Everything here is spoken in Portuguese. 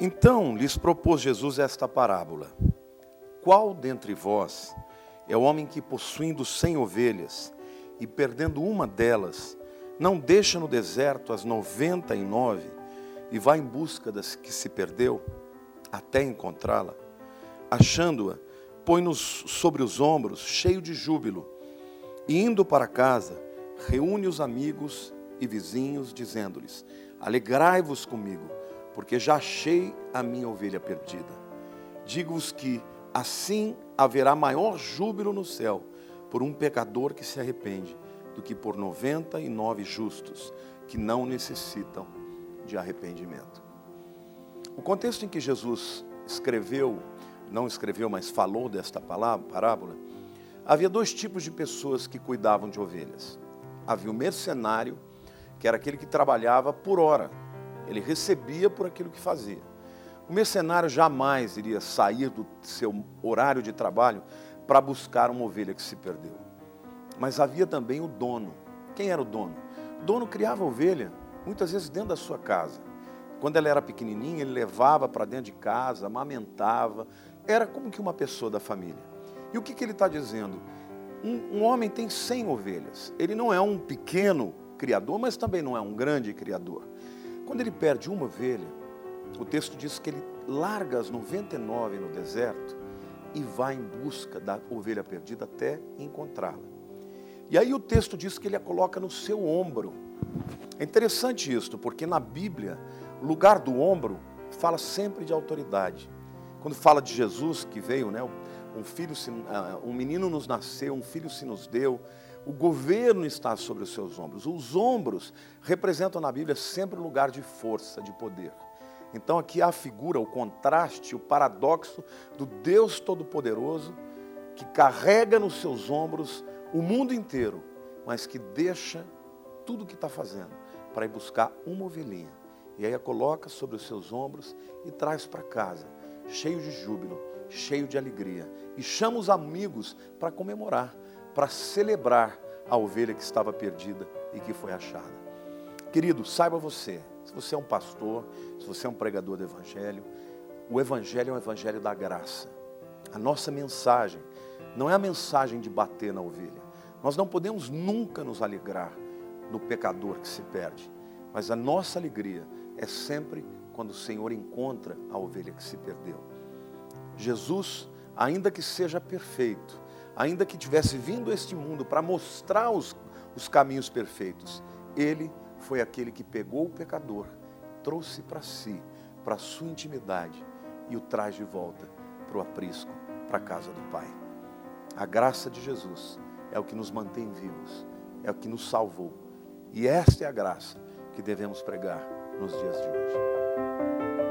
Então lhes propôs Jesus esta parábola: Qual dentre vós é o homem que, possuindo cem ovelhas e perdendo uma delas, não deixa no deserto as noventa e nove e vai em busca das que se perdeu até encontrá-la? Achando-a, põe-nos sobre os ombros, cheio de júbilo, e indo para casa, reúne os amigos e vizinhos, dizendo-lhes: Alegrai-vos comigo, porque já achei a minha ovelha perdida. Digo-vos que assim haverá maior júbilo no céu por um pecador que se arrepende do que por noventa e nove justos que não necessitam de arrependimento. O contexto em que Jesus escreveu, não escreveu, mas falou desta palavra, parábola, havia dois tipos de pessoas que cuidavam de ovelhas. Havia o mercenário, que era aquele que trabalhava por hora, ele recebia por aquilo que fazia. O mercenário jamais iria sair do seu horário de trabalho para buscar uma ovelha que se perdeu. Mas havia também o dono. Quem era o dono? O dono criava ovelha, muitas vezes dentro da sua casa. Quando ela era pequenininha, ele levava para dentro de casa, amamentava. Era como que uma pessoa da família. E o que, que ele está dizendo? Um, um homem tem 100 ovelhas. Ele não é um pequeno criador, mas também não é um grande criador. Quando ele perde uma ovelha, o texto diz que ele larga as 99 no deserto e vai em busca da ovelha perdida até encontrá-la. E aí o texto diz que ele a coloca no seu ombro. É interessante isso, porque na Bíblia, o lugar do ombro fala sempre de autoridade. Quando fala de Jesus que veio, né, um filho, ah, um menino nos nasceu, um filho se nos deu, o governo está sobre os seus ombros. Os ombros representam na Bíblia sempre o lugar de força, de poder. Então aqui há a figura, o contraste, o paradoxo do Deus Todo-Poderoso que carrega nos seus ombros o mundo inteiro, mas que deixa tudo o que está fazendo para ir buscar uma ovelhinha. E aí a coloca sobre os seus ombros e traz para casa, cheio de júbilo, cheio de alegria. E chama os amigos para comemorar, para celebrar a ovelha que estava perdida e que foi achada. Querido, saiba você, se você é um pastor, se você é um pregador do Evangelho, o Evangelho é um Evangelho da graça. A nossa mensagem não é a mensagem de bater na ovelha. Nós não podemos nunca nos alegrar no pecador que se perde, mas a nossa alegria é sempre quando o Senhor encontra a ovelha que se perdeu. Jesus, ainda que seja perfeito, ainda que tivesse vindo a este mundo para mostrar os, os caminhos perfeitos, ele foi aquele que pegou o pecador, trouxe para si, para a sua intimidade e o traz de volta para o aprisco, para a casa do Pai. A graça de Jesus é o que nos mantém vivos, é o que nos salvou. E esta é a graça que devemos pregar nos dias de hoje.